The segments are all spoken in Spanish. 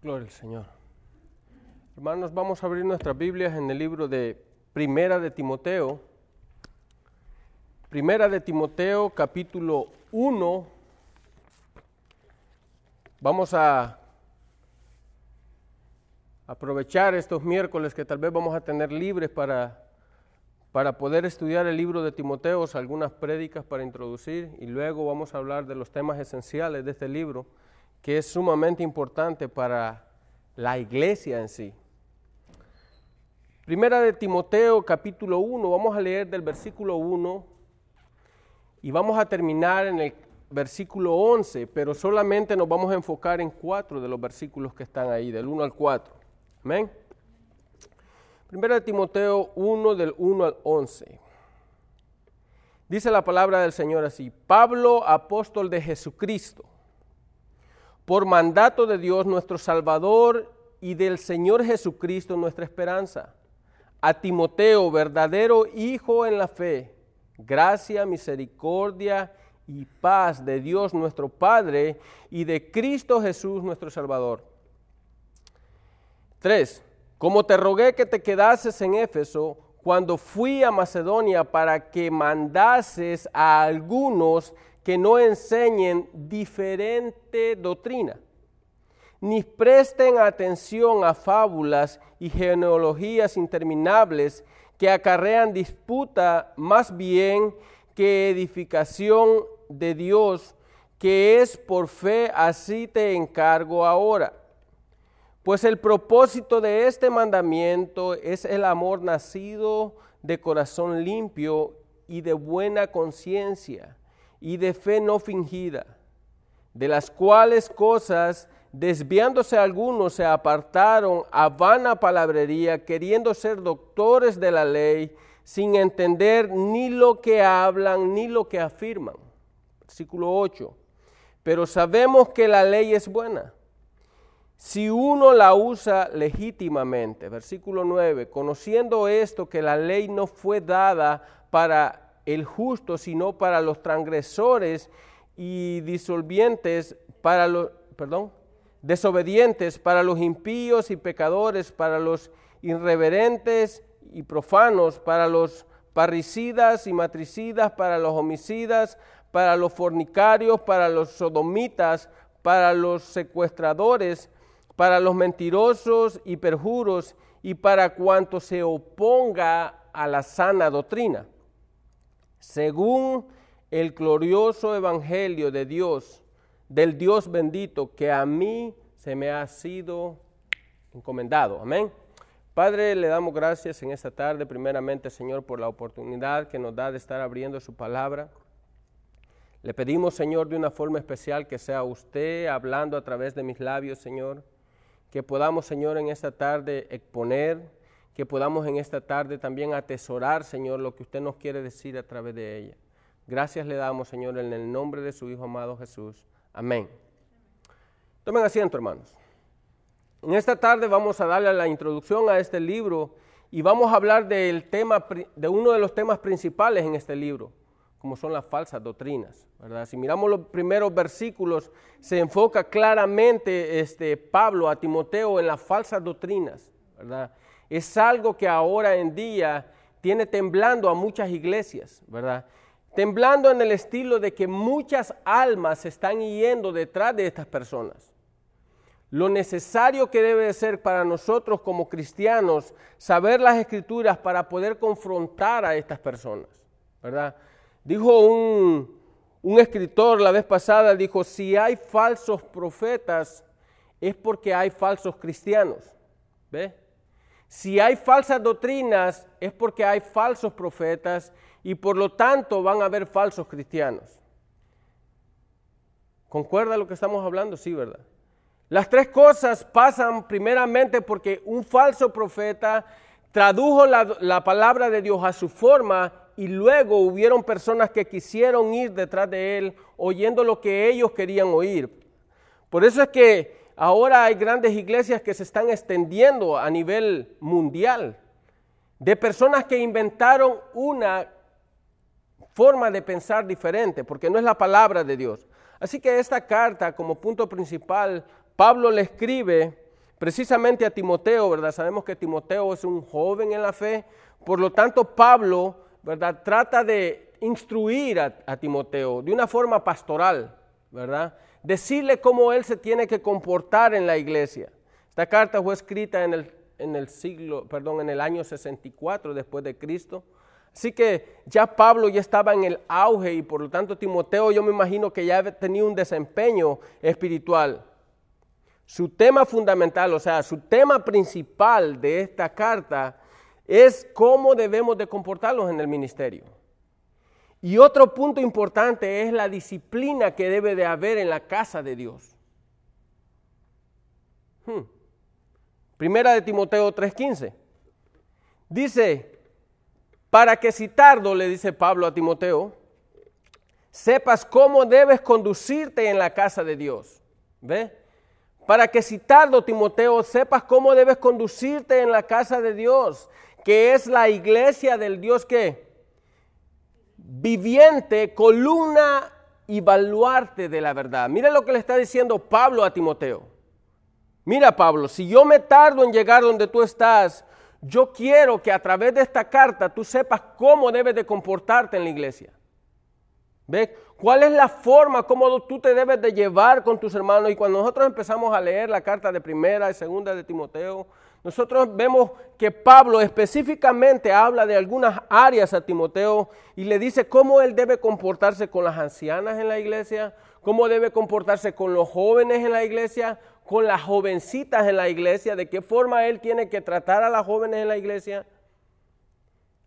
Gloria al Señor. Hermanos, vamos a abrir nuestras Biblias en el libro de Primera de Timoteo. Primera de Timoteo, capítulo 1. Vamos a aprovechar estos miércoles que tal vez vamos a tener libres para, para poder estudiar el libro de Timoteo, algunas prédicas para introducir y luego vamos a hablar de los temas esenciales de este libro que es sumamente importante para la iglesia en sí. Primera de Timoteo capítulo 1, vamos a leer del versículo 1 y vamos a terminar en el versículo 11, pero solamente nos vamos a enfocar en cuatro de los versículos que están ahí, del 1 al 4. Amén. Primera de Timoteo 1 del 1 al 11. Dice la palabra del Señor así, Pablo, apóstol de Jesucristo por mandato de Dios nuestro Salvador y del Señor Jesucristo nuestra esperanza. A Timoteo, verdadero hijo en la fe, gracia, misericordia y paz de Dios nuestro Padre y de Cristo Jesús nuestro Salvador. 3. Como te rogué que te quedases en Éfeso cuando fui a Macedonia para que mandases a algunos que no enseñen diferente doctrina, ni presten atención a fábulas y genealogías interminables que acarrean disputa más bien que edificación de Dios, que es por fe, así te encargo ahora. Pues el propósito de este mandamiento es el amor nacido de corazón limpio y de buena conciencia y de fe no fingida, de las cuales cosas, desviándose algunos, se apartaron a vana palabrería, queriendo ser doctores de la ley, sin entender ni lo que hablan ni lo que afirman. Versículo 8. Pero sabemos que la ley es buena. Si uno la usa legítimamente, versículo 9, conociendo esto que la ley no fue dada para el justo, sino para los transgresores y disolvientes, para los, perdón, desobedientes, para los impíos y pecadores, para los irreverentes y profanos, para los parricidas y matricidas, para los homicidas, para los fornicarios, para los sodomitas, para los secuestradores, para los mentirosos y perjuros, y para cuanto se oponga a la sana doctrina según el glorioso evangelio de Dios, del Dios bendito que a mí se me ha sido encomendado. Amén. Padre, le damos gracias en esta tarde, primeramente, Señor, por la oportunidad que nos da de estar abriendo su palabra. Le pedimos, Señor, de una forma especial que sea usted hablando a través de mis labios, Señor, que podamos, Señor, en esta tarde exponer que podamos en esta tarde también atesorar, Señor, lo que usted nos quiere decir a través de ella. Gracias le damos, Señor, en el nombre de su Hijo amado Jesús. Amén. Tomen asiento, hermanos. En esta tarde vamos a darle la introducción a este libro y vamos a hablar del tema, de uno de los temas principales en este libro, como son las falsas doctrinas. ¿verdad? Si miramos los primeros versículos, se enfoca claramente este, Pablo a Timoteo en las falsas doctrinas. ¿verdad? Es algo que ahora en día tiene temblando a muchas iglesias, ¿verdad? Temblando en el estilo de que muchas almas se están yendo detrás de estas personas. Lo necesario que debe ser para nosotros como cristianos saber las escrituras para poder confrontar a estas personas, ¿verdad? Dijo un, un escritor la vez pasada, dijo, si hay falsos profetas es porque hay falsos cristianos, ¿ve? Si hay falsas doctrinas es porque hay falsos profetas y por lo tanto van a haber falsos cristianos. ¿Concuerda lo que estamos hablando? Sí, ¿verdad? Las tres cosas pasan primeramente porque un falso profeta tradujo la, palabra de Dios a su forma y luego hubieron personas que quisieron ir detrás de él oyendo lo que ellos querían oír. Por eso es que Ahora hay grandes iglesias que se están extendiendo a nivel mundial, de personas que inventaron una forma de pensar diferente, porque no es la palabra de Dios. Así que esta carta, como punto principal, Pablo le escribe precisamente a Timoteo, ¿verdad? Sabemos que Timoteo es un joven en la fe, por lo tanto Pablo, ¿verdad? Trata de instruir a, Timoteo de una forma pastoral, ¿verdad? Decirle cómo él se tiene que comportar en la iglesia. Esta carta fue escrita en el, en el siglo, perdón, en el año 64 después de Cristo. Así que ya Pablo ya estaba en el auge y por lo tanto Timoteo yo me imagino que ya tenía un desempeño espiritual. Su tema fundamental, o sea, su tema principal de esta carta es cómo debemos de comportarnos en el ministerio. Y otro punto importante es la disciplina que debe de haber en la casa de Dios. Hmm. Primera de Timoteo 3:15. Dice, para que si tardo, le dice Pablo a Timoteo, sepas cómo debes conducirte en la casa de Dios. ¿Ve? Para que si tardo, Timoteo, sepas cómo debes conducirte en la casa de Dios, que es la iglesia del Dios que viviente, columna y baluarte de la verdad. Mira lo que le está diciendo Pablo a Timoteo. Mira Pablo, si yo me tardo en llegar donde tú estás, yo quiero que a través de esta carta tú sepas cómo debes de comportarte en la iglesia. ¿Ve? ¿Cuál es la forma como tú te debes de llevar con tus hermanos? Y cuando nosotros empezamos a leer la carta de primera y segunda de Timoteo, nosotros vemos que Pablo específicamente habla de algunas áreas a Timoteo y le dice cómo él debe comportarse con las ancianas en la iglesia, cómo debe comportarse con los jóvenes en la iglesia, con las jovencitas en la iglesia, de qué forma él tiene que tratar a las jóvenes en la iglesia.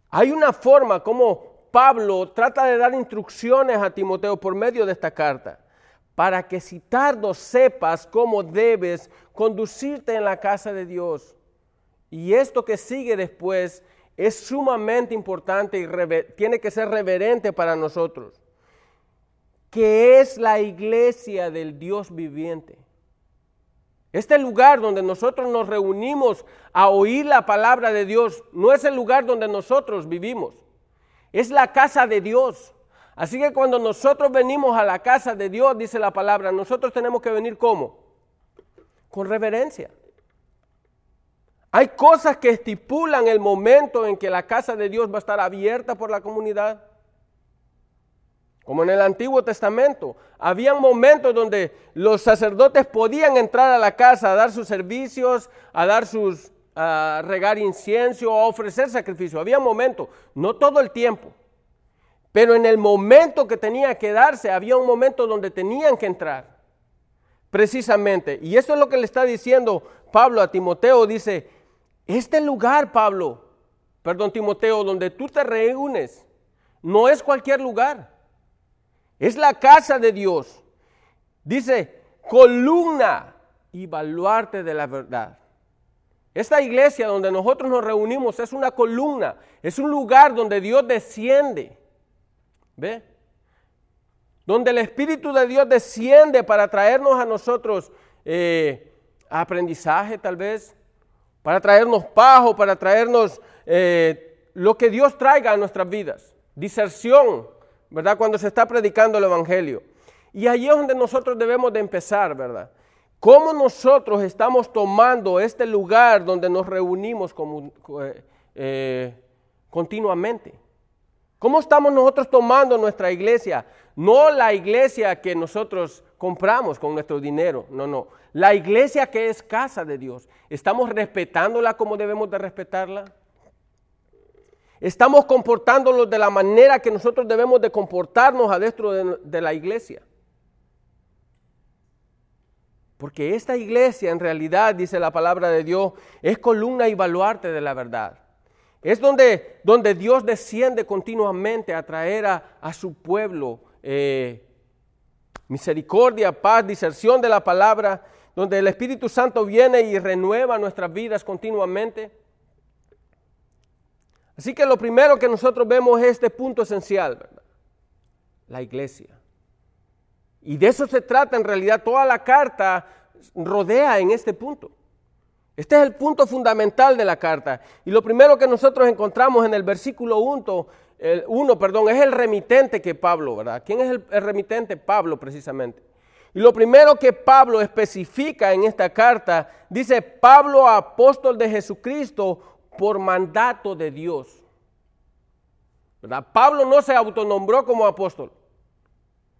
Hay una forma como Pablo trata de dar instrucciones a Timoteo por medio de esta carta, para que si tardo sepas cómo debes conducirte en la casa de Dios y esto que sigue después es sumamente importante y tiene que ser reverente para nosotros, que es la iglesia del Dios viviente. Este lugar donde nosotros nos reunimos a oír la palabra de Dios no es el lugar donde nosotros vivimos, es la casa de Dios. Así que cuando nosotros venimos a la casa de Dios, dice la palabra, nosotros tenemos que venir como? Con reverencia. Hay cosas que estipulan el momento en que la casa de Dios va a estar abierta por la comunidad. Como en el Antiguo Testamento, había momentos donde los sacerdotes podían entrar a la casa a dar sus servicios, a dar sus, a regar incienso, a ofrecer sacrificio. Había momentos, no todo el tiempo, pero en el momento que tenía que darse, había un momento donde tenían que entrar. Precisamente. Y eso es lo que le está diciendo Pablo a Timoteo. Dice, este lugar, Pablo, perdón, Timoteo, donde tú te reúnes, no es cualquier lugar. Es la casa de Dios. Dice, columna y baluarte de la verdad. Esta iglesia donde nosotros nos reunimos es una columna, es un lugar donde Dios desciende. ¿Ve? Donde el Espíritu de Dios desciende para traernos a nosotros eh, aprendizaje tal vez, para traernos paz para traernos eh, lo que Dios traiga a nuestras vidas. Diserción, ¿verdad? Cuando se está predicando el Evangelio. Y ahí es donde nosotros debemos de empezar, ¿verdad? ¿Cómo nosotros estamos tomando este lugar donde nos reunimos eh, continuamente? ¿Cómo estamos nosotros tomando nuestra iglesia? No la iglesia que nosotros compramos con nuestro dinero, no, no. La iglesia que es casa de Dios, ¿estamos respetándola como debemos de respetarla? ¿Estamos comportándonos de la manera que nosotros debemos de comportarnos adentro de, la iglesia? Porque esta iglesia en realidad, dice la palabra de Dios, es columna y baluarte de la verdad. Es donde, donde Dios desciende continuamente a traer a, su pueblo eh, misericordia, paz, diserción de la palabra, donde el Espíritu Santo viene y renueva nuestras vidas continuamente. Así que lo primero que nosotros vemos es este punto esencial, ¿verdad? La iglesia. Y de eso se trata en realidad, toda la carta rodea en este punto. Este es el punto fundamental de la carta. Y lo primero que nosotros encontramos en el versículo 1, el perdón, es el remitente que Pablo, ¿verdad? ¿Quién es el remitente? Pablo, precisamente. Y lo primero que Pablo especifica en esta carta, dice Pablo apóstol de Jesucristo por mandato de Dios. Pablo no se autonombró como apóstol.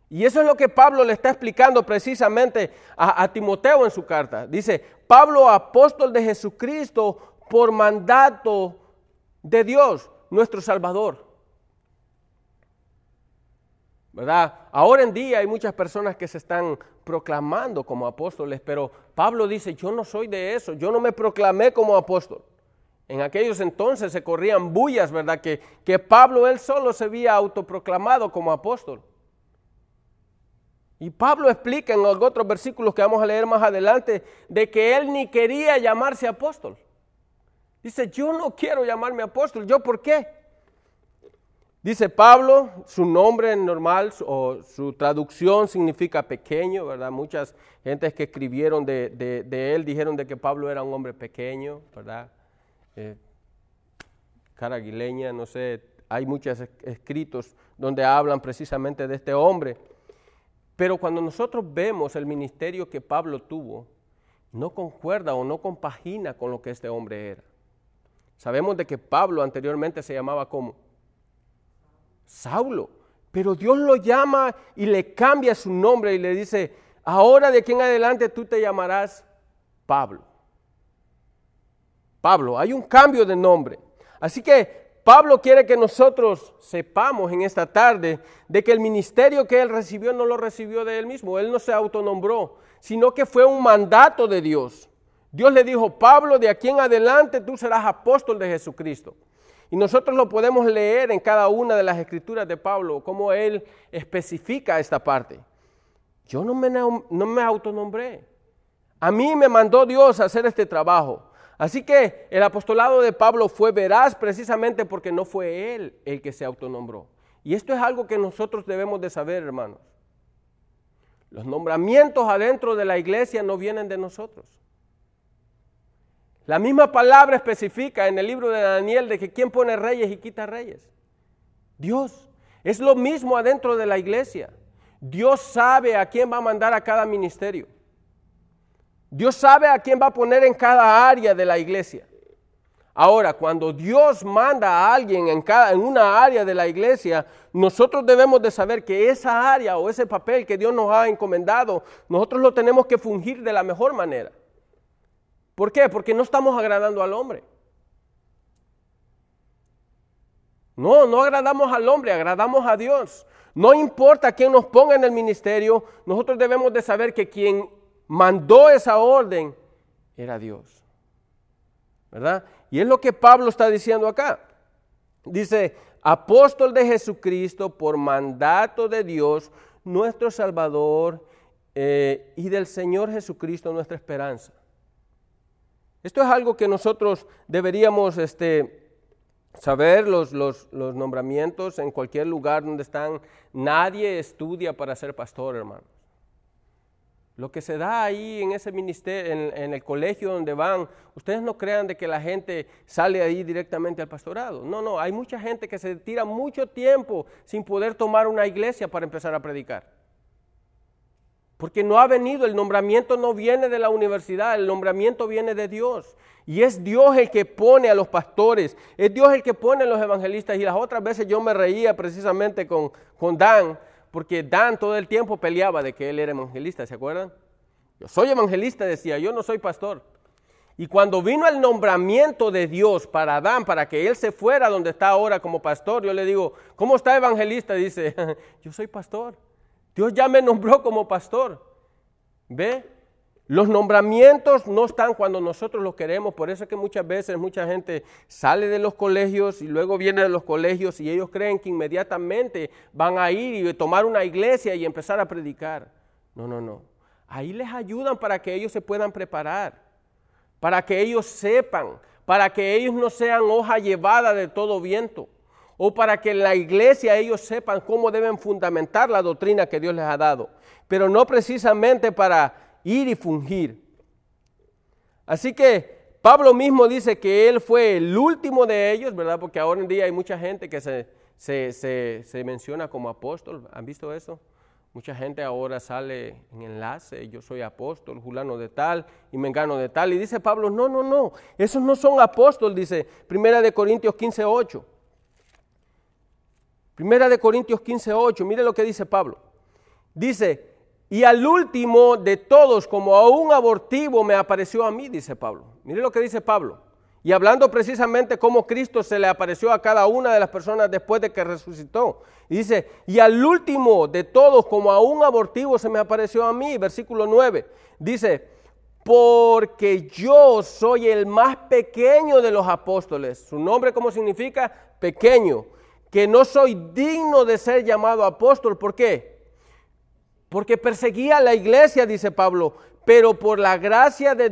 Y eso es lo que Pablo le está explicando precisamente a, Timoteo en su carta. Dice, Pablo apóstol de Jesucristo por mandato de Dios, nuestro Salvador. ¿Verdad? Ahora en día hay muchas personas que se están proclamando como apóstoles, pero Pablo dice, yo no soy de eso, yo no me proclamé como apóstol. En aquellos entonces se corrían bullas, ¿verdad? Que, que Pablo él solo se había autoproclamado como apóstol. Y Pablo explica en otros versículos que vamos a leer más adelante de que él ni quería llamarse apóstol. Dice, yo no quiero llamarme apóstol. ¿Yo por qué? Dice Pablo, su nombre normal o su traducción significa pequeño, ¿verdad? Muchas gentes que escribieron de, él dijeron de que Pablo era un hombre pequeño, ¿verdad? Eh, caraguileña, no sé, hay muchos escritos donde hablan precisamente de este hombre. Pero cuando nosotros vemos el ministerio que Pablo tuvo, no concuerda o no compagina con lo que este hombre era. Sabemos de que Pablo anteriormente se llamaba como Saulo. Pero Dios lo llama y le cambia su nombre y le dice, ahora de aquí en adelante tú te llamarás Pablo. Pablo, hay un cambio de nombre. Así que Pablo quiere que nosotros sepamos en esta tarde de que el ministerio que él recibió no lo recibió de él mismo, él no se autonombró, sino que fue un mandato de Dios. Dios le dijo, Pablo, de aquí en adelante tú serás apóstol de Jesucristo. Y nosotros lo podemos leer en cada una de las escrituras de Pablo, cómo él especifica esta parte. Yo no me, no me autonombré. A mí me mandó Dios a hacer este trabajo. Así que el apostolado de Pablo fue veraz precisamente porque no fue él el que se autonombró. Y esto es algo que nosotros debemos de saber, hermanos. Los nombramientos adentro de la iglesia no vienen de nosotros. La misma palabra especifica en el libro de Daniel de que quién pone reyes y quita reyes. Dios. Es lo mismo adentro de la iglesia. Dios sabe a quién va a mandar a cada ministerio. Dios sabe a quién va a poner en cada área de la iglesia. Ahora, cuando Dios manda a alguien en, cada, en una área de la iglesia, nosotros debemos de saber que esa área o ese papel que Dios nos ha encomendado, nosotros lo tenemos que fungir de la mejor manera. ¿Por qué? Porque no estamos agradando al hombre. No, no agradamos al hombre, agradamos a Dios. No importa quién nos ponga en el ministerio, nosotros debemos de saber que quien mandó esa orden era Dios. ¿Verdad? Y es lo que Pablo está diciendo acá. Dice, apóstol de Jesucristo por mandato de Dios, nuestro Salvador eh, y del Señor Jesucristo, nuestra esperanza. Esto es algo que nosotros deberíamos este, saber, los, nombramientos en cualquier lugar donde están. Nadie estudia para ser pastor, hermanos. Lo que se da ahí en ese ministerio, en, en, el colegio donde van, ustedes no crean de que la gente sale ahí directamente al pastorado. No, no, hay mucha gente que se tira mucho tiempo sin poder tomar una iglesia para empezar a predicar. Porque no ha venido, el nombramiento no viene de la universidad, el nombramiento viene de Dios. Y es Dios el que pone a los pastores, es Dios el que pone a los evangelistas. Y las otras veces yo me reía precisamente con, con Dan, porque Dan todo el tiempo peleaba de que él era evangelista, ¿se acuerdan? Yo soy evangelista, decía, yo no soy pastor. Y cuando vino el nombramiento de Dios para Adán, para que él se fuera donde está ahora como pastor, yo le digo, ¿cómo está evangelista? Dice, yo soy pastor. Dios ya me nombró como pastor. ¿Ve? Los nombramientos no están cuando nosotros los queremos, por eso es que muchas veces mucha gente sale de los colegios y luego viene de los colegios y ellos creen que inmediatamente van a ir y tomar una iglesia y empezar a predicar. No, no, no. Ahí les ayudan para que ellos se puedan preparar, para que ellos sepan, para que ellos no sean hoja llevada de todo viento o para que la iglesia ellos sepan cómo deben fundamentar la doctrina que Dios les ha dado, pero no precisamente para ir y fungir. Así que Pablo mismo dice que él fue el último de ellos, ¿verdad? Porque ahora en día hay mucha gente que se, se, se, menciona como apóstol. ¿Han visto eso? Mucha gente ahora sale en enlace, yo soy apóstol, fulano de tal y mengano de tal. Y dice Pablo, no, no, no, esos no son apóstoles, dice Primera de Corintios 15, 8. Primera de Corintios 15, 8, mire lo que dice Pablo. Dice, y al último de todos, como a un abortivo, me apareció a mí, dice Pablo. Mire lo que dice Pablo. Y hablando precisamente cómo Cristo se le apareció a cada una de las personas después de que resucitó. Dice, y al último de todos, como a un abortivo, se me apareció a mí. Versículo 9. Dice, porque yo soy el más pequeño de los apóstoles. Su nombre, ¿cómo significa? Pequeño. Que no soy digno de ser llamado apóstol. ¿Por qué? Porque perseguía a la iglesia, dice Pablo. Pero por la gracia de,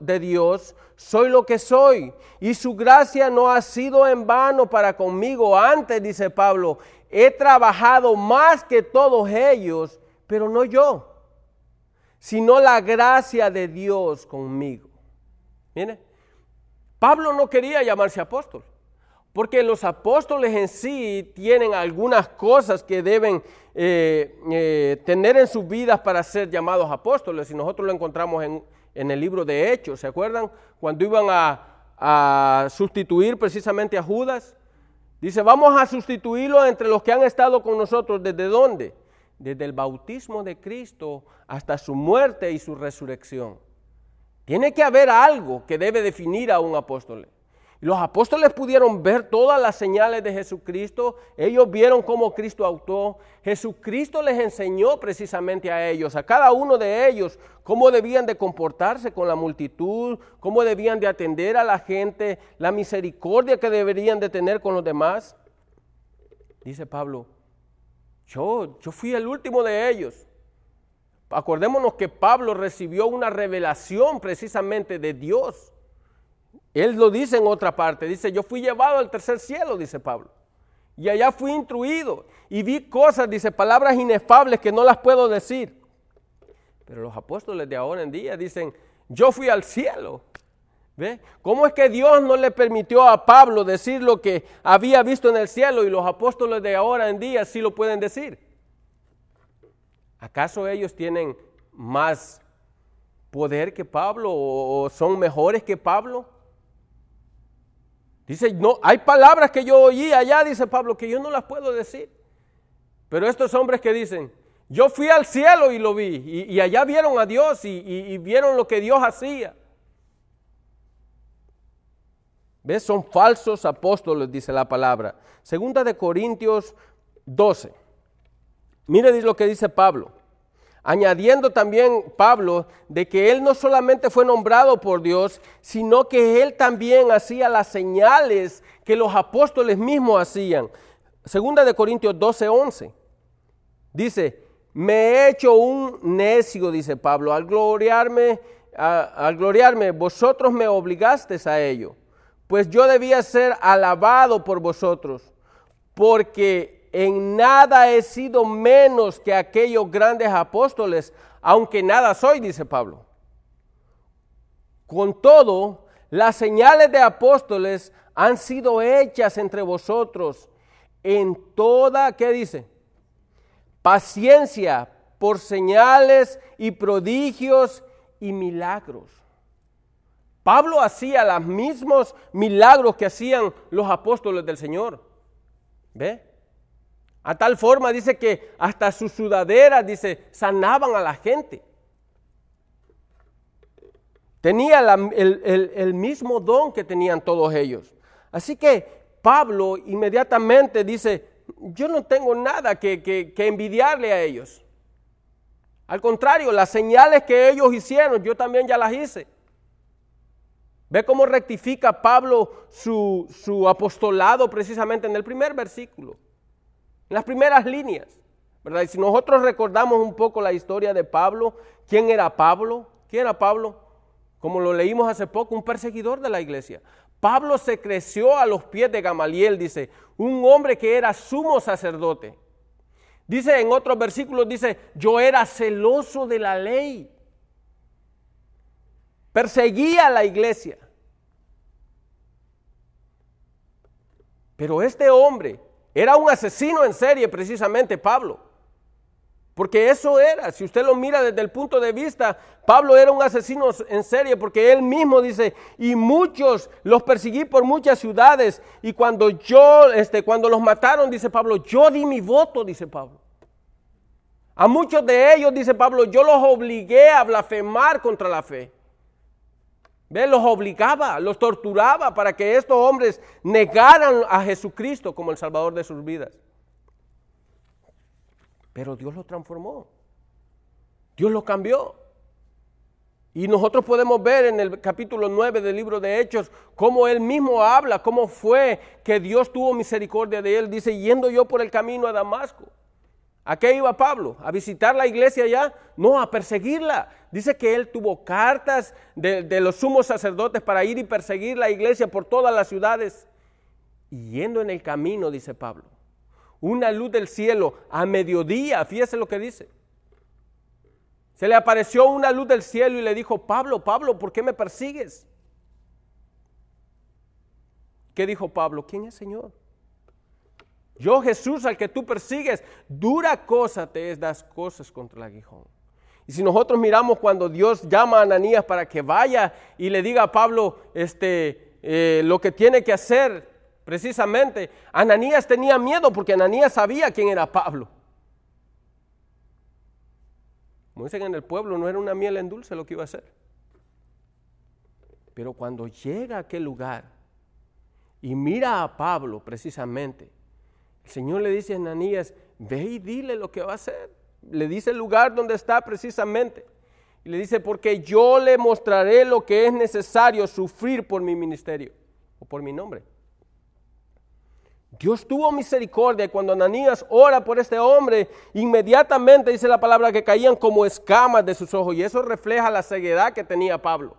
de Dios soy lo que soy. Y su gracia no ha sido en vano para conmigo. Antes, dice Pablo, he trabajado más que todos ellos, pero no yo, sino la gracia de Dios conmigo. Mire, Pablo no quería llamarse apóstol, porque los apóstoles en sí tienen algunas cosas que deben eh, eh, tener en sus vidas para ser llamados apóstoles, y nosotros lo encontramos en, en el libro de Hechos, ¿se acuerdan? Cuando iban a, sustituir precisamente a Judas. Dice, vamos a sustituirlo entre los que han estado con nosotros. ¿Desde dónde? Desde el bautismo de Cristo hasta su muerte y su resurrección. Tiene que haber algo que debe definir a un apóstol. Los apóstoles pudieron ver todas las señales de Jesucristo, ellos vieron cómo Cristo actuó, Jesucristo les enseñó precisamente a ellos, a cada uno de ellos, cómo debían de comportarse con la multitud, cómo debían de atender a la gente, la misericordia que deberían de tener con los demás. Dice Pablo, yo, yo fui el último de ellos. Acordémonos que Pablo recibió una revelación precisamente de Dios. Él lo dice en otra parte, dice, yo fui llevado al tercer cielo, dice Pablo. Y allá fui instruido y vi cosas, dice, palabras inefables que no las puedo decir. Pero los apóstoles de ahora en día dicen, yo fui al cielo. ¿Ve? ¿Cómo es que Dios no le permitió a Pablo decir lo que había visto en el cielo y los apóstoles de ahora en día sí lo pueden decir? ¿Acaso ellos tienen más poder que Pablo o son mejores que Pablo? Dice, no, hay palabras que yo oí allá, dice Pablo, que yo no las puedo decir. Pero estos hombres que dicen, yo fui al cielo y lo vi, y, allá vieron a Dios y, vieron lo que Dios hacía. ¿Ves? Son falsos apóstoles, dice la palabra. Segunda de Corintios 12. Mire lo que dice Pablo añadiendo también Pablo de que él no solamente fue nombrado por Dios, sino que él también hacía las señales que los apóstoles mismos hacían. Segunda de Corintios 12, 11. Dice, me he hecho un necio, dice Pablo, al gloriarme, al gloriarme, vosotros me obligasteis a ello, pues yo debía ser alabado por vosotros, porque en nada he sido menos que aquellos grandes apóstoles, aunque nada soy, dice Pablo. Con todo, las señales de apóstoles han sido hechas entre vosotros en toda, ¿qué dice? Paciencia por señales y prodigios y milagros. Pablo hacía los mismos milagros que hacían los apóstoles del Señor. ¿Ve? A tal forma dice que hasta sus sudaderas, dice, sanaban a la gente. Tenía el, mismo don que tenían todos ellos. Así que Pablo inmediatamente dice, yo no tengo nada que, envidiarle a ellos. Al contrario, las señales que ellos hicieron, yo también ya las hice. Ve cómo rectifica Pablo su apostolado precisamente en el primer versículo las primeras líneas. ¿verdad? Y si nosotros recordamos un poco la historia de Pablo, ¿quién era Pablo? ¿Quién era Pablo? Como lo leímos hace poco, un perseguidor de la iglesia. Pablo se creció a los pies de Gamaliel, dice, un hombre que era sumo sacerdote. Dice en otros versículos, dice, yo era celoso de la ley. Perseguía a la iglesia. Pero este hombre era un asesino en serie precisamente Pablo. Porque eso era, si usted lo mira desde el punto de vista, Pablo era un asesino en serie porque él mismo dice, y muchos los perseguí por muchas ciudades y cuando yo, este, cuando los mataron, dice Pablo, yo di mi voto, dice Pablo. A muchos de ellos, dice Pablo, yo los obligué a blasfemar contra la fe. ¿Ve? Los obligaba, los torturaba para que estos hombres negaran a Jesucristo como el Salvador de sus vidas. Pero Dios lo transformó. Dios lo cambió. Y nosotros podemos ver en el capítulo 9 del libro de Hechos cómo él mismo habla, cómo fue que Dios tuvo misericordia de él. Dice, yendo yo por el camino a Damasco. ¿A qué iba Pablo? ¿A visitar la iglesia allá? No, a perseguirla. Dice que él tuvo cartas de, de los sumos sacerdotes para ir y perseguir la iglesia por todas las ciudades. Y yendo en el camino, dice Pablo, una luz del cielo a mediodía, fíjese lo que dice. Se le apareció una luz del cielo y le dijo, Pablo, Pablo, ¿por qué me persigues? ¿Qué dijo Pablo? ¿Quién es Señor? Yo Jesús al que tú persigues, dura cosa te es das cosas contra el aguijón. Y si nosotros miramos cuando Dios llama a Ananías para que vaya y le diga a Pablo este, eh, lo que tiene que hacer, Precisamente, Ananías tenía miedo porque Ananías sabía quién era Pablo. Como dicen en el pueblo, no era una miel en dulce lo que iba a hacer. Pero cuando llega a aquel lugar y mira a Pablo precisamente, el Señor le dice a Ananías, ve y dile lo que va a hacer. Le dice el lugar donde está precisamente. Y le dice, porque yo le mostraré lo que es necesario sufrir por mi ministerio o por mi nombre. Dios tuvo misericordia cuando Ananías ora por este hombre, inmediatamente dice la palabra que caían como escamas de sus ojos y eso refleja la ceguedad que tenía Pablo.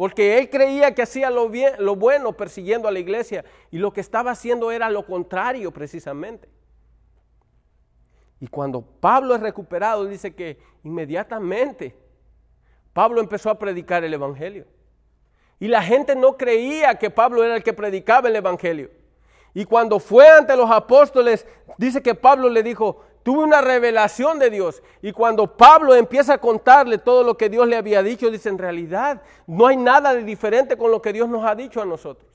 Porque él creía que hacía lo, bien, lo bueno persiguiendo a la iglesia y lo que estaba haciendo era lo contrario precisamente. Y cuando Pablo es recuperado, dice que inmediatamente Pablo empezó a predicar el Evangelio. Y la gente no creía que Pablo era el que predicaba el Evangelio. Y cuando fue ante los apóstoles, dice que Pablo le dijo, tuve una revelación de Dios. Y cuando Pablo empieza a contarle todo lo que Dios le había dicho, dice, en realidad no hay nada de diferente con lo que Dios nos ha dicho a nosotros.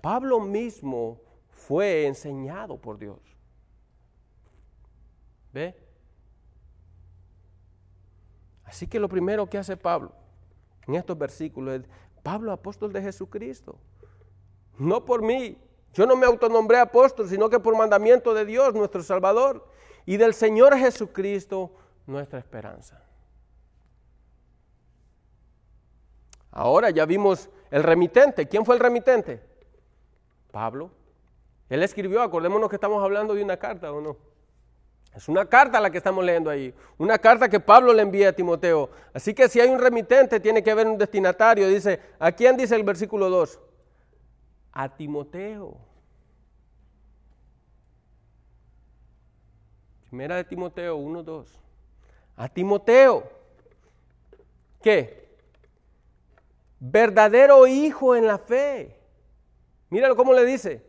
Pablo mismo fue enseñado por Dios. ¿Ve? Así que lo primero que hace Pablo en estos versículos es, Pablo apóstol de Jesucristo. No por mí, yo no me autonombré apóstol, sino que por mandamiento de Dios, nuestro Salvador, y del Señor Jesucristo, nuestra esperanza. Ahora ya vimos el remitente. ¿Quién fue el remitente? Pablo. Él escribió, acordémonos que estamos hablando de una carta, ¿o no? Es una carta la que estamos leyendo ahí, una carta que Pablo le envía a Timoteo. Así que si hay un remitente, tiene que haber un destinatario. Dice, ¿a quién dice el versículo 2? A Timoteo. Primera de Timoteo 1, 2. A Timoteo. ¿Qué? Verdadero hijo en la fe. Míralo cómo le dice.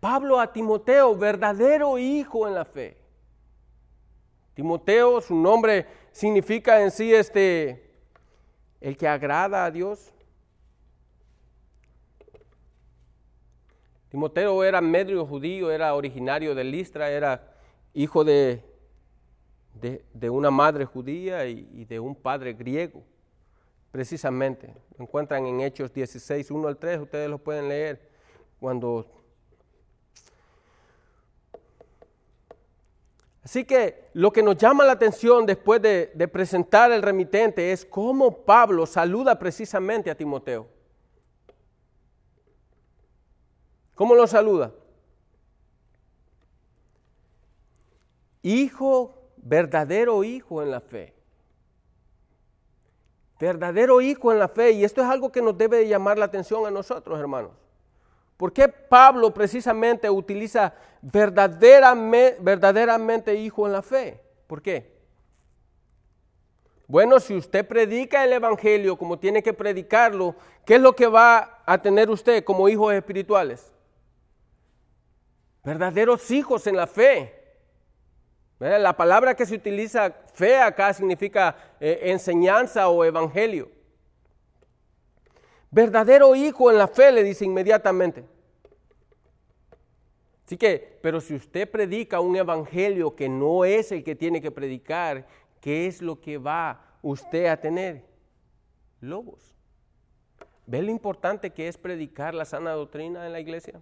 Pablo a Timoteo, verdadero hijo en la fe. Timoteo, su nombre significa en sí este el que agrada a Dios. Timoteo era medio judío, era originario de Listra, era hijo de, de, una madre judía y, de un padre griego, precisamente. Lo encuentran en Hechos 16, 1 al 3, ustedes lo pueden leer cuando... Así que lo que nos llama la atención después de, de presentar el remitente es cómo Pablo saluda precisamente a Timoteo. ¿Cómo lo saluda? Hijo, verdadero hijo en la fe. Verdadero hijo en la fe. Y esto es algo que nos debe llamar la atención a nosotros, hermanos. ¿Por qué Pablo precisamente utiliza verdaderamente, verdaderamente hijo en la fe? ¿Por qué? Bueno, si usted predica el Evangelio como tiene que predicarlo, ¿qué es lo que va a tener usted como hijos espirituales? Verdaderos hijos en la fe. La palabra que se utiliza fe acá significa eh, enseñanza o evangelio. Verdadero hijo en la fe, le dice inmediatamente. Así que, pero si usted predica un evangelio que no es el que tiene que predicar, ¿qué es lo que va usted a tener? Lobos. ¿Ve lo importante que es predicar la sana doctrina en la iglesia?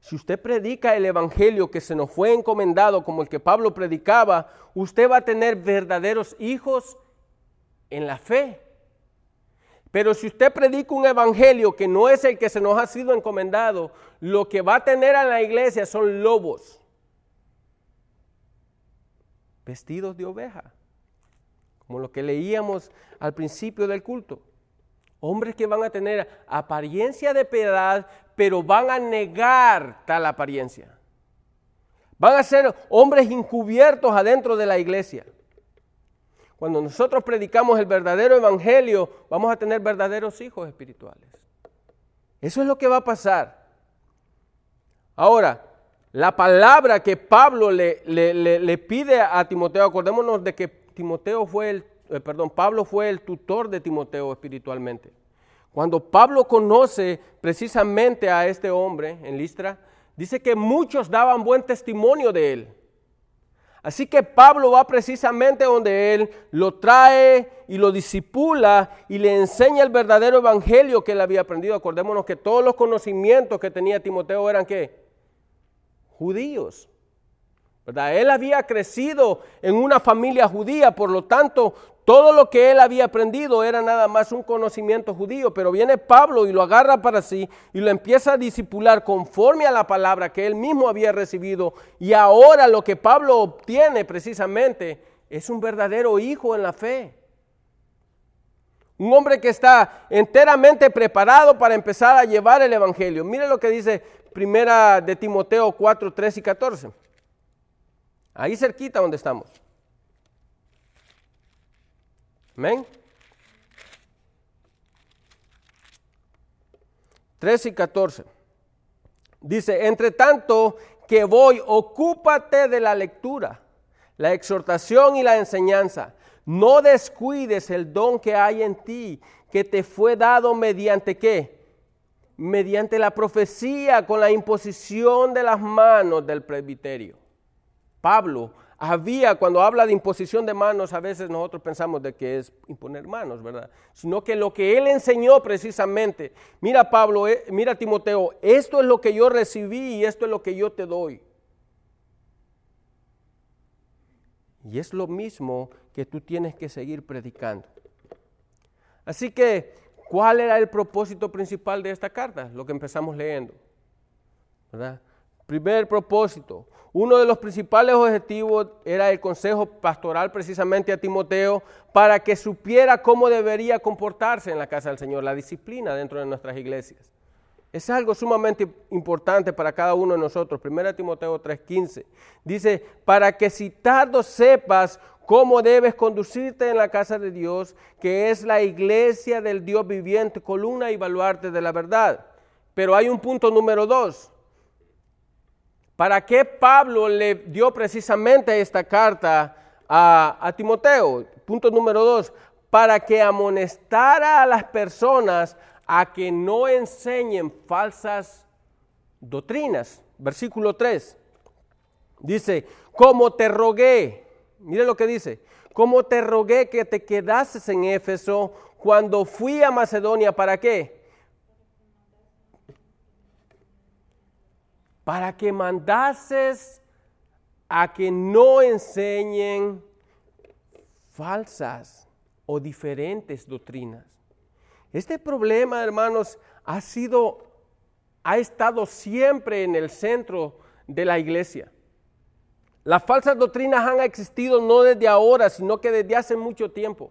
Si usted predica el evangelio que se nos fue encomendado como el que Pablo predicaba, usted va a tener verdaderos hijos en la fe. Pero si usted predica un evangelio que no es el que se nos ha sido encomendado, lo que va a tener en la iglesia son lobos vestidos de oveja, como lo que leíamos al principio del culto. Hombres que van a tener apariencia de piedad, pero van a negar tal apariencia. Van a ser hombres encubiertos adentro de la iglesia. Cuando nosotros predicamos el verdadero evangelio, vamos a tener verdaderos hijos espirituales. Eso es lo que va a pasar. Ahora, la palabra que Pablo le, le, pide a Timoteo, acordémonos de que Timoteo fue el, eh, perdón, Pablo fue el tutor de Timoteo espiritualmente. Cuando Pablo conoce precisamente a este hombre en Listra, dice que muchos daban buen testimonio de él. Así que Pablo va precisamente donde él lo trae y lo disipula y le enseña el verdadero evangelio que él había aprendido. Acordémonos que todos los conocimientos que tenía Timoteo eran qué? Judíos. ¿verdad? Él había crecido en una familia judía, por lo tanto todo lo que él había aprendido era nada más un conocimiento judío, pero viene Pablo y lo agarra para sí y lo empieza a disipular conforme a la palabra que él mismo había recibido. Y ahora lo que Pablo obtiene precisamente es un verdadero hijo en la fe. Un hombre que está enteramente preparado para empezar a llevar el Evangelio. Mire lo que dice primera de Timoteo 4, 3 y 14. Ahí cerquita donde estamos. Amén. 13 y 14. Dice, entre tanto que voy, ocúpate de la lectura, la exhortación y la enseñanza. No descuides el don que hay en ti, que te fue dado mediante qué? Mediante la profecía con la imposición de las manos del presbiterio. Pablo había, cuando habla de imposición de manos, a veces nosotros pensamos de que es imponer manos, ¿verdad? Sino que lo que él enseñó precisamente, mira Pablo, eh, mira Timoteo, esto es lo que yo recibí y esto es lo que yo te doy. Y es lo mismo que tú tienes que seguir predicando. Así que, ¿cuál era el propósito principal de esta carta? Lo que empezamos leyendo. ¿Verdad? Primer propósito, uno de los principales objetivos era el consejo pastoral precisamente a Timoteo para que supiera cómo debería comportarse en la casa del Señor, la disciplina dentro de nuestras iglesias. Es algo sumamente importante para cada uno de nosotros. 1 Timoteo 3:15 dice, para que si tardo sepas cómo debes conducirte en la casa de Dios, que es la iglesia del Dios viviente, columna y baluarte de la verdad. Pero hay un punto número dos. ¿Para qué Pablo le dio precisamente esta carta a, Timoteo? Punto número dos, para que amonestara a las personas a que no enseñen falsas doctrinas. Versículo 3. Dice, como te rogué, mire lo que dice, como te rogué que te quedases en Éfeso cuando fui a Macedonia, ¿para qué? Para que mandases a que no enseñen falsas o diferentes doctrinas. Este problema, hermanos, ha sido, ha estado siempre en el centro de la iglesia. Las falsas doctrinas han existido no desde ahora, sino que desde hace mucho tiempo.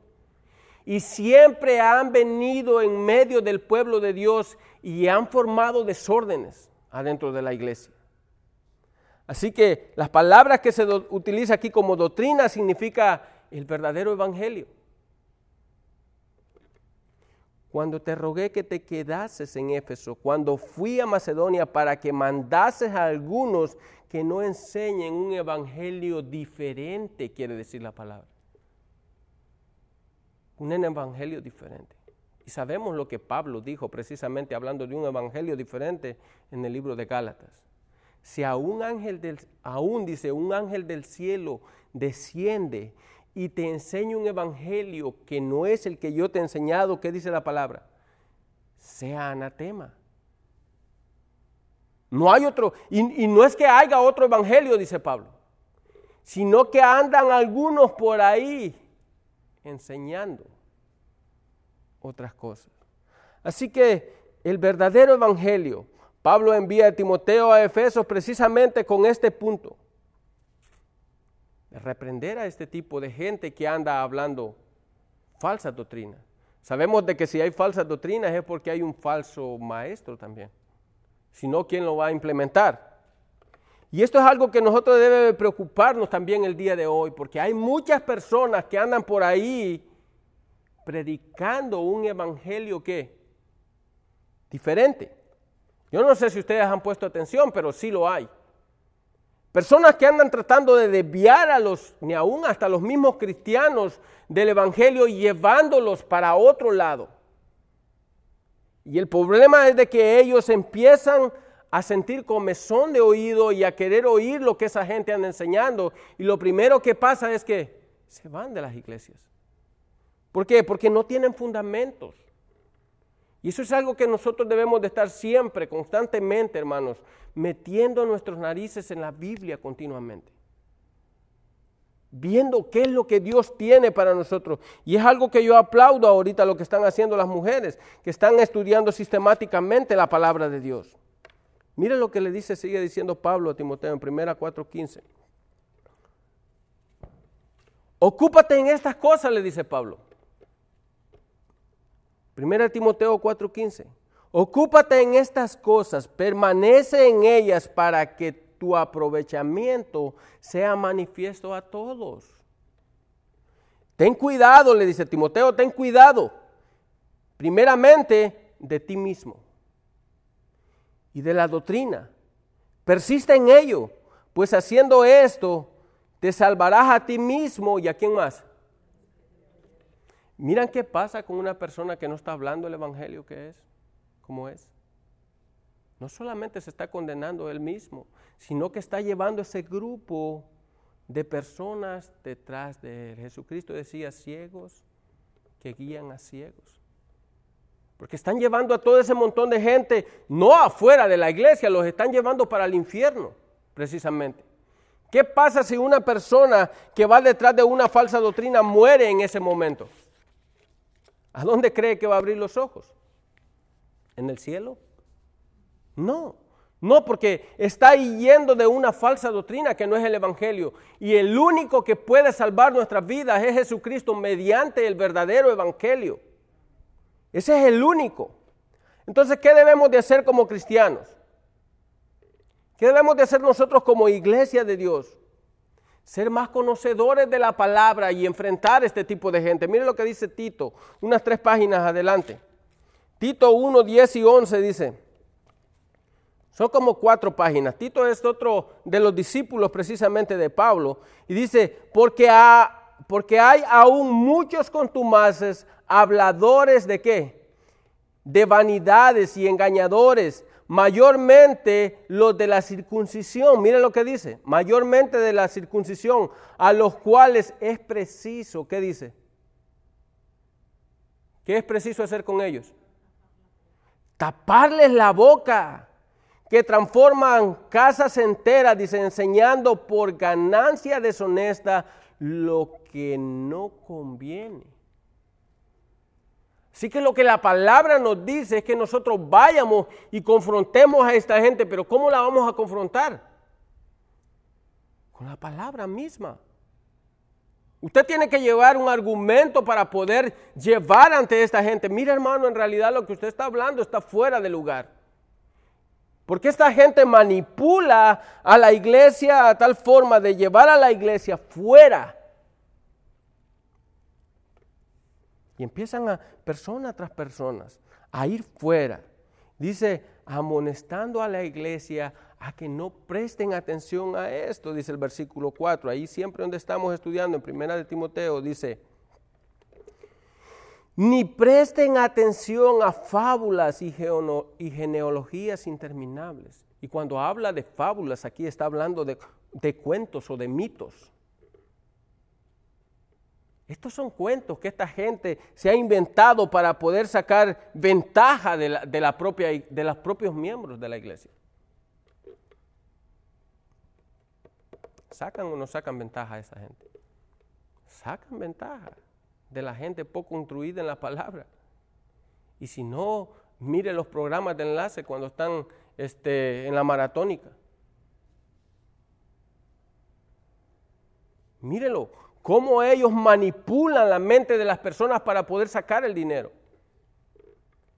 Y siempre han venido en medio del pueblo de Dios y han formado desórdenes adentro de la iglesia. Así que las palabras que se utiliza aquí como doctrina significa el verdadero evangelio. Cuando te rogué que te quedases en Éfeso, cuando fui a Macedonia para que mandases a algunos que no enseñen un evangelio diferente, quiere decir la palabra. Un evangelio diferente. Y sabemos lo que Pablo dijo precisamente hablando de un evangelio diferente en el libro de Gálatas. Si a un ángel del, aún dice, un ángel del cielo desciende y te enseña un evangelio que no es el que yo te he enseñado, ¿qué dice la palabra? Sea anatema. No hay otro, y, y no es que haya otro evangelio, dice Pablo, sino que andan algunos por ahí enseñando otras cosas. Así que el verdadero evangelio, Pablo envía a Timoteo a Efesos precisamente con este punto, de reprender a este tipo de gente que anda hablando falsa doctrina. Sabemos de que si hay falsas doctrinas es porque hay un falso maestro también sino quién lo va a implementar. Y esto es algo que nosotros debe preocuparnos también el día de hoy, porque hay muchas personas que andan por ahí predicando un evangelio que diferente. Yo no sé si ustedes han puesto atención, pero sí lo hay. Personas que andan tratando de desviar a los, ni aún hasta los mismos cristianos del Evangelio, llevándolos para otro lado. Y el problema es de que ellos empiezan a sentir comezón de oído y a querer oír lo que esa gente anda enseñando. Y lo primero que pasa es que se van de las iglesias. ¿Por qué? Porque no tienen fundamentos. Y eso es algo que nosotros debemos de estar siempre, constantemente, hermanos, metiendo nuestros narices en la Biblia continuamente viendo qué es lo que Dios tiene para nosotros. Y es algo que yo aplaudo ahorita lo que están haciendo las mujeres, que están estudiando sistemáticamente la palabra de Dios. Mire lo que le dice, sigue diciendo Pablo a Timoteo en 1 4:15. Ocúpate en estas cosas, le dice Pablo. 1 Timoteo 4:15. Ocúpate en estas cosas, permanece en ellas para que tu aprovechamiento sea manifiesto a todos. Ten cuidado, le dice Timoteo, ten cuidado. Primeramente de ti mismo y de la doctrina. Persiste en ello, pues haciendo esto te salvarás a ti mismo y a quién más. Miran qué pasa con una persona que no está hablando el Evangelio que es, como es no solamente se está condenando él mismo, sino que está llevando ese grupo de personas detrás de él. Jesucristo decía ciegos que guían a ciegos. Porque están llevando a todo ese montón de gente, no afuera de la iglesia, los están llevando para el infierno, precisamente. ¿Qué pasa si una persona que va detrás de una falsa doctrina muere en ese momento? ¿A dónde cree que va a abrir los ojos? ¿En el cielo? No, no, porque está yendo de una falsa doctrina que no es el Evangelio. Y el único que puede salvar nuestras vidas es Jesucristo mediante el verdadero Evangelio. Ese es el único. Entonces, ¿qué debemos de hacer como cristianos? ¿Qué debemos de hacer nosotros como iglesia de Dios? Ser más conocedores de la palabra y enfrentar este tipo de gente. Mire lo que dice Tito, unas tres páginas adelante. Tito 1, 10 y 11 dice. Son como cuatro páginas. Tito es otro de los discípulos precisamente de Pablo. Y dice, porque, porque hay aún muchos contumaces, habladores de qué? De vanidades y engañadores, mayormente los de la circuncisión. Mire lo que dice, mayormente de la circuncisión, a los cuales es preciso, ¿qué dice? ¿Qué es preciso hacer con ellos? Taparles la boca que transforman casas enteras, dice, enseñando por ganancia deshonesta lo que no conviene. Así que lo que la palabra nos dice es que nosotros vayamos y confrontemos a esta gente, pero ¿cómo la vamos a confrontar? Con la palabra misma. Usted tiene que llevar un argumento para poder llevar ante esta gente. Mira hermano, en realidad lo que usted está hablando está fuera de lugar. Porque esta gente manipula a la iglesia a tal forma de llevar a la iglesia fuera. Y empiezan a, persona tras personas, a ir fuera. Dice, amonestando a la iglesia a que no presten atención a esto, dice el versículo 4. Ahí siempre donde estamos estudiando, en primera de Timoteo, dice, ni presten atención a fábulas y, y genealogías interminables. Y cuando habla de fábulas, aquí está hablando de, de cuentos o de mitos. Estos son cuentos que esta gente se ha inventado para poder sacar ventaja de, la, de, la de los propios miembros de la iglesia. ¿Sacan o no sacan ventaja a esa gente? Sacan ventaja de la gente poco instruida en la palabra. Y si no, mire los programas de enlace cuando están este, en la maratónica. Mírelo, cómo ellos manipulan la mente de las personas para poder sacar el dinero.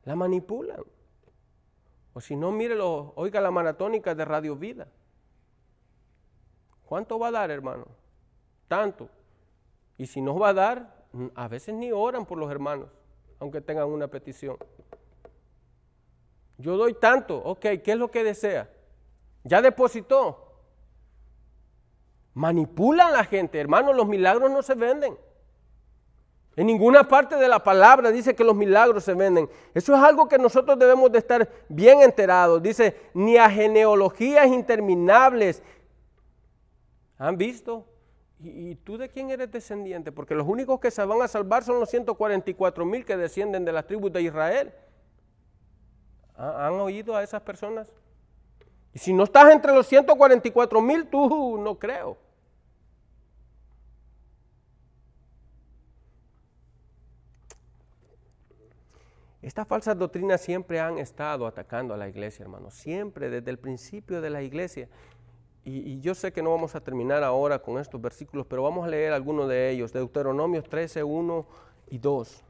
La manipulan. O si no, mírelo, oiga la maratónica de Radio Vida. ¿Cuánto va a dar, hermano? Tanto. Y si no va a dar, a veces ni oran por los hermanos, aunque tengan una petición. Yo doy tanto, ok, ¿qué es lo que desea? Ya depositó. Manipulan la gente, hermanos, los milagros no se venden. En ninguna parte de la palabra dice que los milagros se venden. Eso es algo que nosotros debemos de estar bien enterados. Dice, ni a genealogías interminables. ¿Han visto? ¿Y, tú de quién eres descendiente? Porque los únicos que se van a salvar son los 144 mil que descienden de las tribus de Israel. ¿Han oído a esas personas? Y si no estás entre los 144 mil, tú no creo. Estas falsas doctrinas siempre han estado atacando a la iglesia, hermanos. Siempre, desde el principio de la iglesia. Y, yo sé que no vamos a terminar ahora con estos versículos, pero vamos a leer algunos de ellos. Deuteronomios 13, 1 y 2.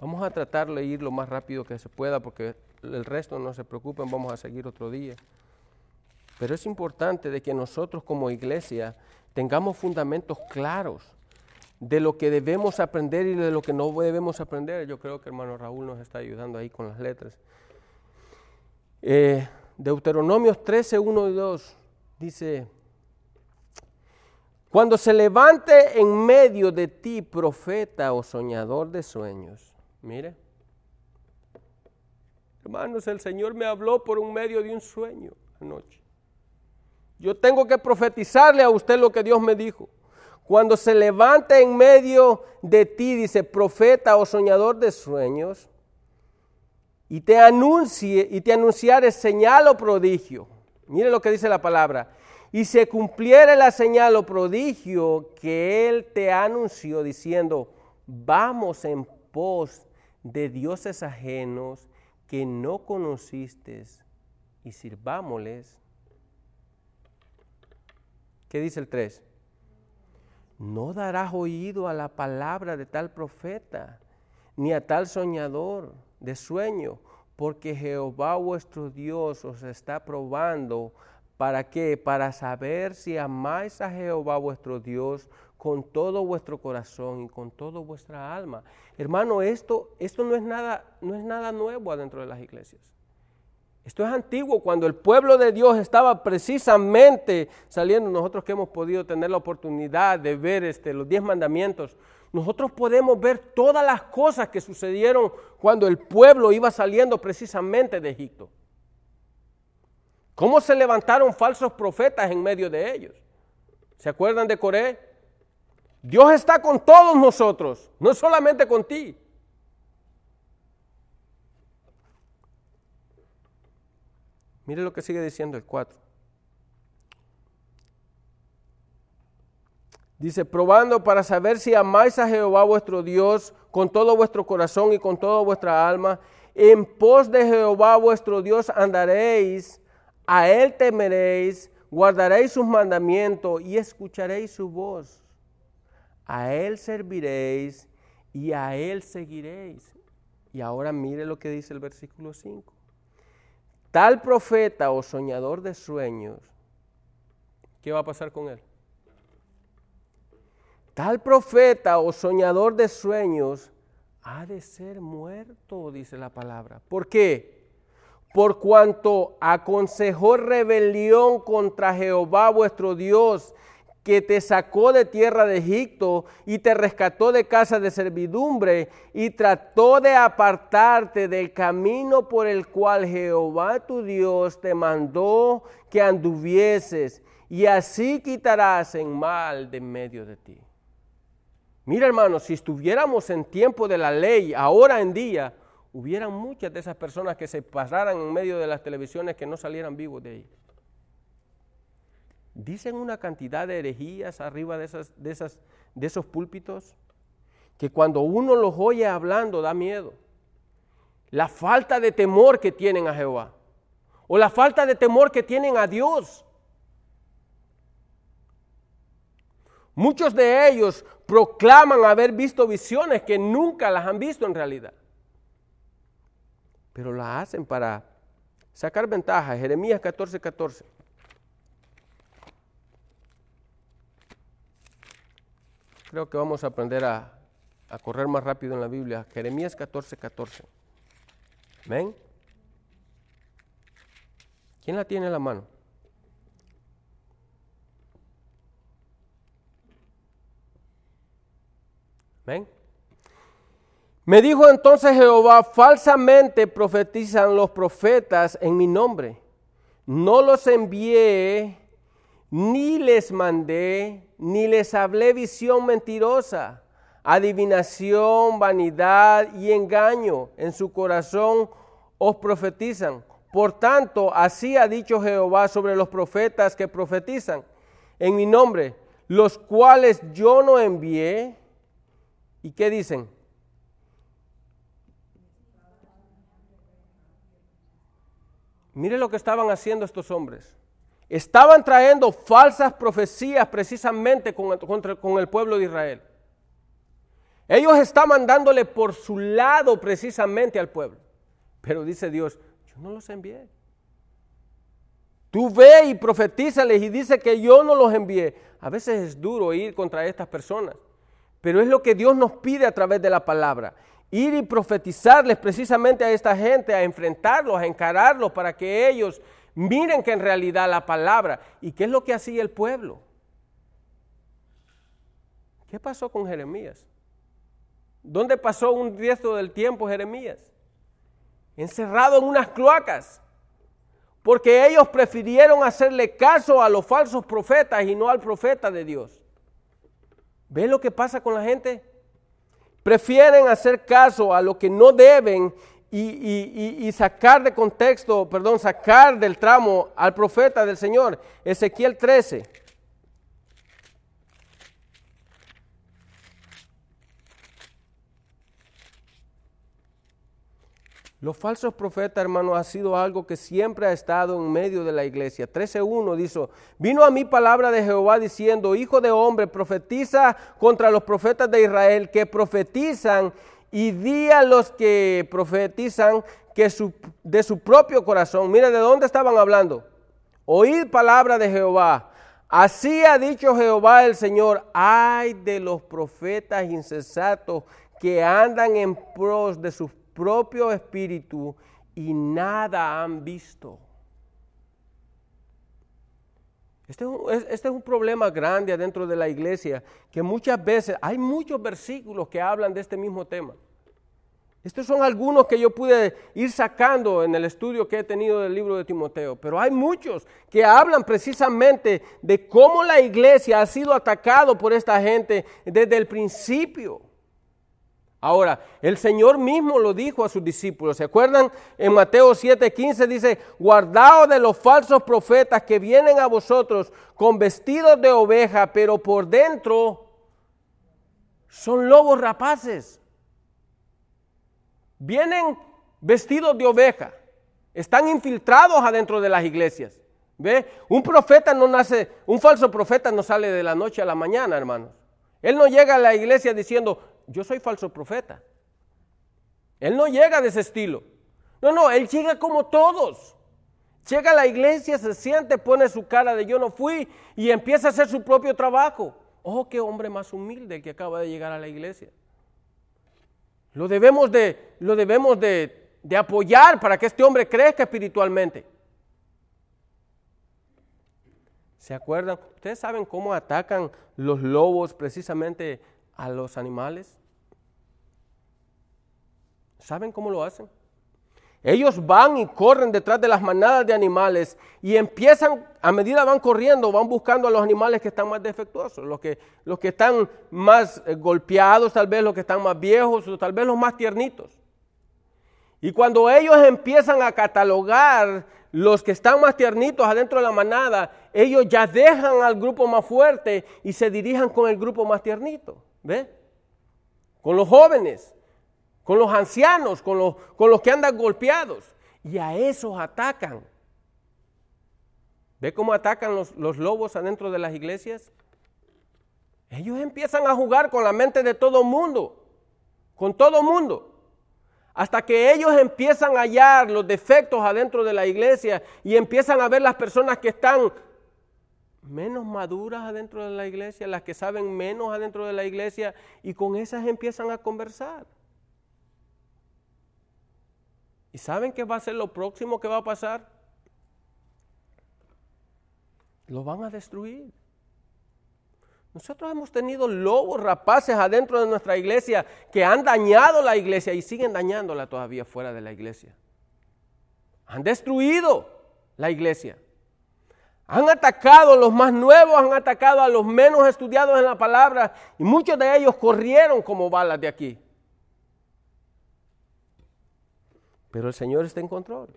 Vamos a tratar de ir lo más rápido que se pueda porque el resto no se preocupen, vamos a seguir otro día. Pero es importante de que nosotros como iglesia tengamos fundamentos claros de lo que debemos aprender y de lo que no debemos aprender. Yo creo que hermano Raúl nos está ayudando ahí con las letras. Eh, Deuteronomios 13, 1 y 2 dice, cuando se levante en medio de ti profeta o soñador de sueños, mire, hermanos, el Señor me habló por un medio de un sueño anoche. Yo tengo que profetizarle a usted lo que Dios me dijo. Cuando se levante en medio de ti, dice profeta o soñador de sueños, y te anuncie y te anunciare señal o prodigio. Mire lo que dice la palabra. Y se cumpliere la señal o prodigio que él te anunció diciendo, vamos en pos de dioses ajenos que no conociste y sirvámosles. ¿Qué dice el 3? No darás oído a la palabra de tal profeta, ni a tal soñador de sueño, porque Jehová vuestro Dios os está probando. ¿Para qué? Para saber si amáis a Jehová vuestro Dios con todo vuestro corazón y con toda vuestra alma. Hermano, esto, esto no, es nada, no es nada nuevo adentro de las iglesias. Esto es antiguo, cuando el pueblo de Dios estaba precisamente saliendo, nosotros que hemos podido tener la oportunidad de ver este, los diez mandamientos, nosotros podemos ver todas las cosas que sucedieron cuando el pueblo iba saliendo precisamente de Egipto. Cómo se levantaron falsos profetas en medio de ellos. ¿Se acuerdan de Coré? Dios está con todos nosotros, no solamente con ti. Mire lo que sigue diciendo el 4. Dice, probando para saber si amáis a Jehová vuestro Dios con todo vuestro corazón y con toda vuestra alma. En pos de Jehová vuestro Dios andaréis, a él temeréis, guardaréis sus mandamientos y escucharéis su voz. A él serviréis y a él seguiréis. Y ahora mire lo que dice el versículo 5. Tal profeta o soñador de sueños, ¿qué va a pasar con él? Tal profeta o soñador de sueños ha de ser muerto, dice la palabra. ¿Por qué? por cuanto aconsejó rebelión contra Jehová vuestro Dios, que te sacó de tierra de Egipto y te rescató de casa de servidumbre y trató de apartarte del camino por el cual Jehová tu Dios te mandó que anduvieses, y así quitarás en mal de medio de ti. Mira hermanos, si estuviéramos en tiempo de la ley, ahora en día, hubieran muchas de esas personas que se pasaran en medio de las televisiones que no salieran vivos de ahí. Dicen una cantidad de herejías arriba de, esas, de, esos púlpitos que cuando uno los oye hablando da miedo. La falta de temor que tienen a Jehová o la falta de temor que tienen a Dios. Muchos de ellos proclaman haber visto visiones que nunca las han visto en realidad pero la hacen para sacar ventaja. Jeremías 14, 14. Creo que vamos a aprender a, correr más rápido en la Biblia. Jeremías 14, 14. ¿Ven? ¿Quién la tiene en la mano? ¿Ven? Me dijo entonces Jehová, falsamente profetizan los profetas en mi nombre. No los envié, ni les mandé, ni les hablé visión mentirosa, adivinación, vanidad y engaño. En su corazón os profetizan. Por tanto, así ha dicho Jehová sobre los profetas que profetizan en mi nombre, los cuales yo no envié. ¿Y qué dicen? Mire lo que estaban haciendo estos hombres. Estaban trayendo falsas profecías precisamente con, con el pueblo de Israel. Ellos estaban dándole por su lado precisamente al pueblo. Pero dice Dios, yo no los envié. Tú ve y profetízales y dice que yo no los envié. A veces es duro ir contra estas personas, pero es lo que Dios nos pide a través de la palabra ir y profetizarles precisamente a esta gente, a enfrentarlos, a encararlos, para que ellos miren que en realidad la palabra. ¿Y qué es lo que hacía el pueblo? ¿Qué pasó con Jeremías? ¿Dónde pasó un resto del tiempo Jeremías? Encerrado en unas cloacas. Porque ellos prefirieron hacerle caso a los falsos profetas y no al profeta de Dios. ¿Ve lo que pasa con la gente? Prefieren hacer caso a lo que no deben y, sacar de contexto, perdón, sacar del tramo al profeta del Señor. Ezequiel 13. Los falsos profetas, hermano, ha sido algo que siempre ha estado en medio de la iglesia. 13.1 dice, vino a mí palabra de Jehová diciendo, hijo de hombre, profetiza contra los profetas de Israel que profetizan y di a los que profetizan que de su propio corazón. Mira, ¿de dónde estaban hablando? Oíd palabra de Jehová. Así ha dicho Jehová el Señor, ay de los profetas insensatos que andan en pros de sus propio espíritu y nada han visto. Este es, este es, un problema grande adentro de la iglesia, que muchas veces hay muchos versículos que hablan de este mismo tema. Estos son algunos que yo pude ir sacando en el estudio que he tenido del libro de Timoteo, pero hay muchos que hablan precisamente de cómo la iglesia ha sido atacado por esta gente desde el principio. Ahora, el Señor mismo lo dijo a sus discípulos. ¿Se acuerdan? En Mateo 7:15 dice, guardaos de los falsos profetas que vienen a vosotros con vestidos de oveja, pero por dentro son lobos rapaces. Vienen vestidos de oveja, están infiltrados adentro de las iglesias. ¿Ve? Un profeta no nace, un falso profeta no sale de la noche a la mañana, hermanos. Él no llega a la iglesia diciendo, yo soy falso profeta. Él no llega de ese estilo. No, no, él llega como todos. Llega a la iglesia, se siente, pone su cara de yo no fui y empieza a hacer su propio trabajo. Oh, qué hombre más humilde el que acaba de llegar a la iglesia. Lo debemos de, lo debemos de de apoyar para que este hombre crezca espiritualmente. ¿Se acuerdan? ¿Ustedes saben cómo atacan los lobos precisamente a los animales? ¿Saben cómo lo hacen? Ellos van y corren detrás de las manadas de animales y empiezan, a medida van corriendo, van buscando a los animales que están más defectuosos, los que, los que están más eh, golpeados, tal vez los que están más viejos o tal vez los más tiernitos. Y cuando ellos empiezan a catalogar los que están más tiernitos adentro de la manada, ellos ya dejan al grupo más fuerte y se dirijan con el grupo más tiernito. ¿Ve? Con los jóvenes, con los ancianos, con los, con los que andan golpeados. Y a esos atacan. ¿Ve cómo atacan los, los lobos adentro de las iglesias? Ellos empiezan a jugar con la mente de todo mundo, con todo mundo hasta que ellos empiezan a hallar los defectos adentro de la iglesia y empiezan a ver las personas que están menos maduras adentro de la iglesia, las que saben menos adentro de la iglesia, y con esas empiezan a conversar. ¿Y saben qué va a ser lo próximo que va a pasar? Lo van a destruir. Nosotros hemos tenido lobos rapaces adentro de nuestra iglesia que han dañado la iglesia y siguen dañándola todavía fuera de la iglesia. Han destruido la iglesia. Han atacado los más nuevos, han atacado a los menos estudiados en la palabra y muchos de ellos corrieron como balas de aquí. Pero el Señor está en control.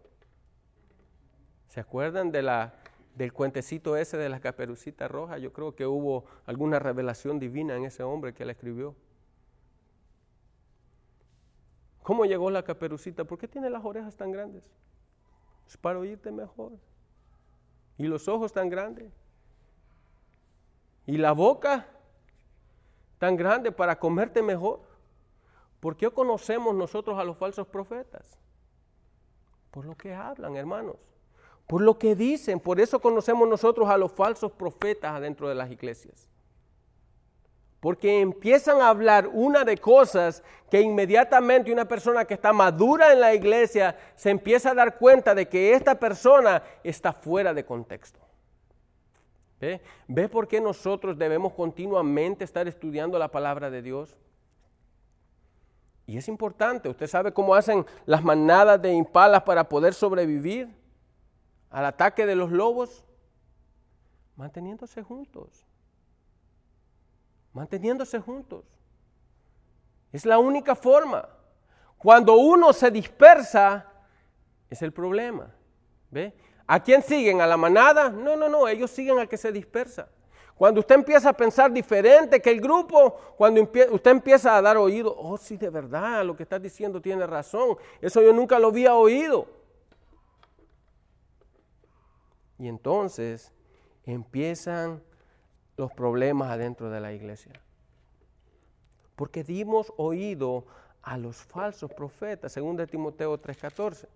¿Se acuerdan del cuentecito ese de la caperucita roja, yo creo que hubo alguna revelación divina en ese hombre que la escribió. ¿Cómo llegó la caperucita? ¿Por qué tiene las orejas tan grandes? Es para oírte mejor. Y los ojos tan grandes. Y la boca tan grande para comerte mejor. ¿Por qué conocemos nosotros a los falsos profetas? Por lo que hablan, hermanos por lo que dicen. Por eso conocemos nosotros a los falsos profetas adentro de las iglesias. Porque empiezan a hablar una de cosas que inmediatamente una persona que está madura en la iglesia se empieza a dar cuenta de que esta persona está fuera de contexto. ¿Ve? ¿Ve por qué nosotros debemos continuamente estar estudiando la palabra de Dios? Y es importante, usted sabe cómo hacen las manadas de impalas para poder sobrevivir al ataque de los lobos? Manteniéndose juntos. Manteniéndose juntos. Es la única forma. Cuando uno se dispersa, es el problema. ¿Ve? ¿A quién siguen? ¿A la manada? No, no, no, ellos siguen al que se dispersa. Cuando usted empieza a pensar diferente que el grupo, cuando usted empieza a dar oído, oh sí, de verdad, lo que estás diciendo tiene razón, eso yo nunca lo había oído. Y entonces empiezan los problemas adentro de la iglesia. Porque dimos oído a los falsos profetas, según de Timoteo 3:14.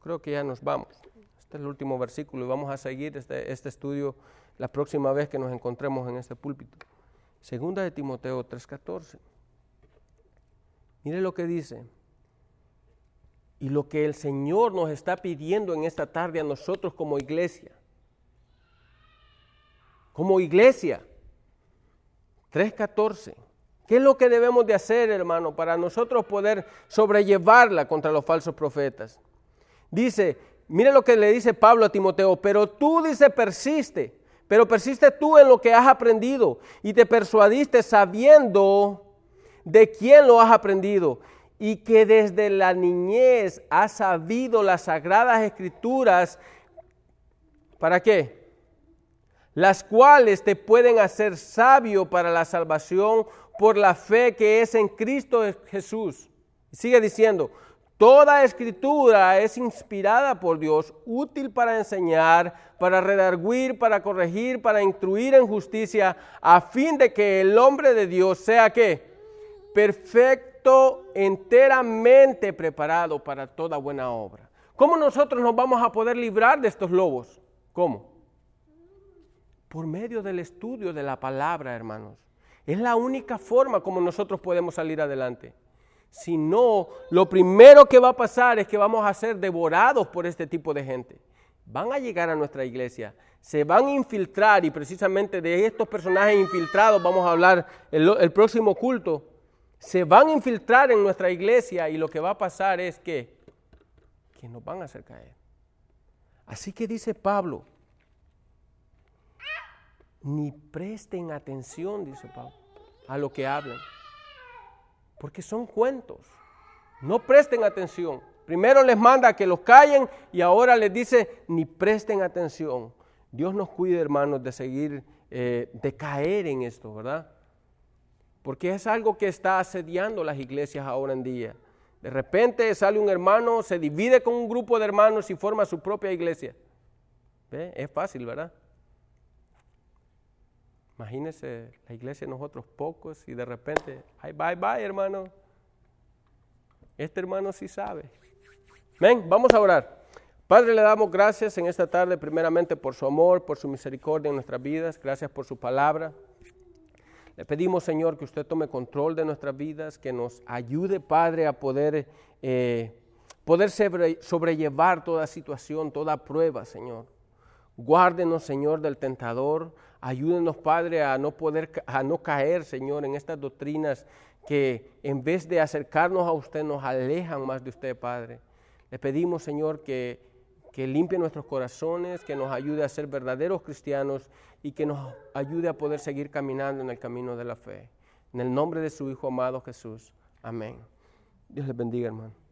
Creo que ya nos vamos. Este es el último versículo y vamos a seguir este, este estudio la próxima vez que nos encontremos en este púlpito. Segunda de Timoteo 3:14. Mire lo que dice. Y lo que el Señor nos está pidiendo en esta tarde a nosotros como iglesia. Como iglesia. 3.14. ¿Qué es lo que debemos de hacer, hermano, para nosotros poder sobrellevarla contra los falsos profetas? Dice, mire lo que le dice Pablo a Timoteo, pero tú dice persiste, pero persiste tú en lo que has aprendido y te persuadiste sabiendo de quién lo has aprendido y que desde la niñez ha sabido las sagradas escrituras, ¿para qué? Las cuales te pueden hacer sabio para la salvación por la fe que es en Cristo Jesús. Sigue diciendo, toda escritura es inspirada por Dios, útil para enseñar, para redarguir, para corregir, para instruir en justicia, a fin de que el hombre de Dios sea que perfecto enteramente preparado para toda buena obra. ¿Cómo nosotros nos vamos a poder librar de estos lobos? ¿Cómo? Por medio del estudio de la palabra, hermanos. Es la única forma como nosotros podemos salir adelante. Si no, lo primero que va a pasar es que vamos a ser devorados por este tipo de gente. Van a llegar a nuestra iglesia, se van a infiltrar y precisamente de estos personajes infiltrados vamos a hablar el, el próximo culto. Se van a infiltrar en nuestra iglesia y lo que va a pasar es que, que nos van a hacer caer. Así que dice Pablo, ni presten atención, dice Pablo, a lo que hablan, porque son cuentos. No presten atención. Primero les manda que los callen y ahora les dice, ni presten atención. Dios nos cuide, hermanos, de seguir, eh, de caer en esto, ¿verdad? Porque es algo que está asediando las iglesias ahora en día. De repente sale un hermano, se divide con un grupo de hermanos y forma su propia iglesia. ¿Ve? Es fácil, ¿verdad? Imagínense la iglesia nosotros pocos y de repente, ay, bye, bye, hermano. Este hermano sí sabe. Ven, vamos a orar. Padre, le damos gracias en esta tarde primeramente por su amor, por su misericordia en nuestras vidas. Gracias por su palabra. Le pedimos, Señor, que usted tome control de nuestras vidas, que nos ayude, Padre, a poder, eh, poder sobrellevar toda situación, toda prueba, Señor. Guárdenos, Señor, del tentador. Ayúdenos, Padre, a no poder, a no caer, Señor, en estas doctrinas que en vez de acercarnos a usted nos alejan más de usted, Padre. Le pedimos, Señor, que, que limpie nuestros corazones, que nos ayude a ser verdaderos cristianos y que nos ayude a poder seguir caminando en el camino de la fe. En el nombre de su Hijo amado Jesús. Amén. Dios les bendiga, hermano.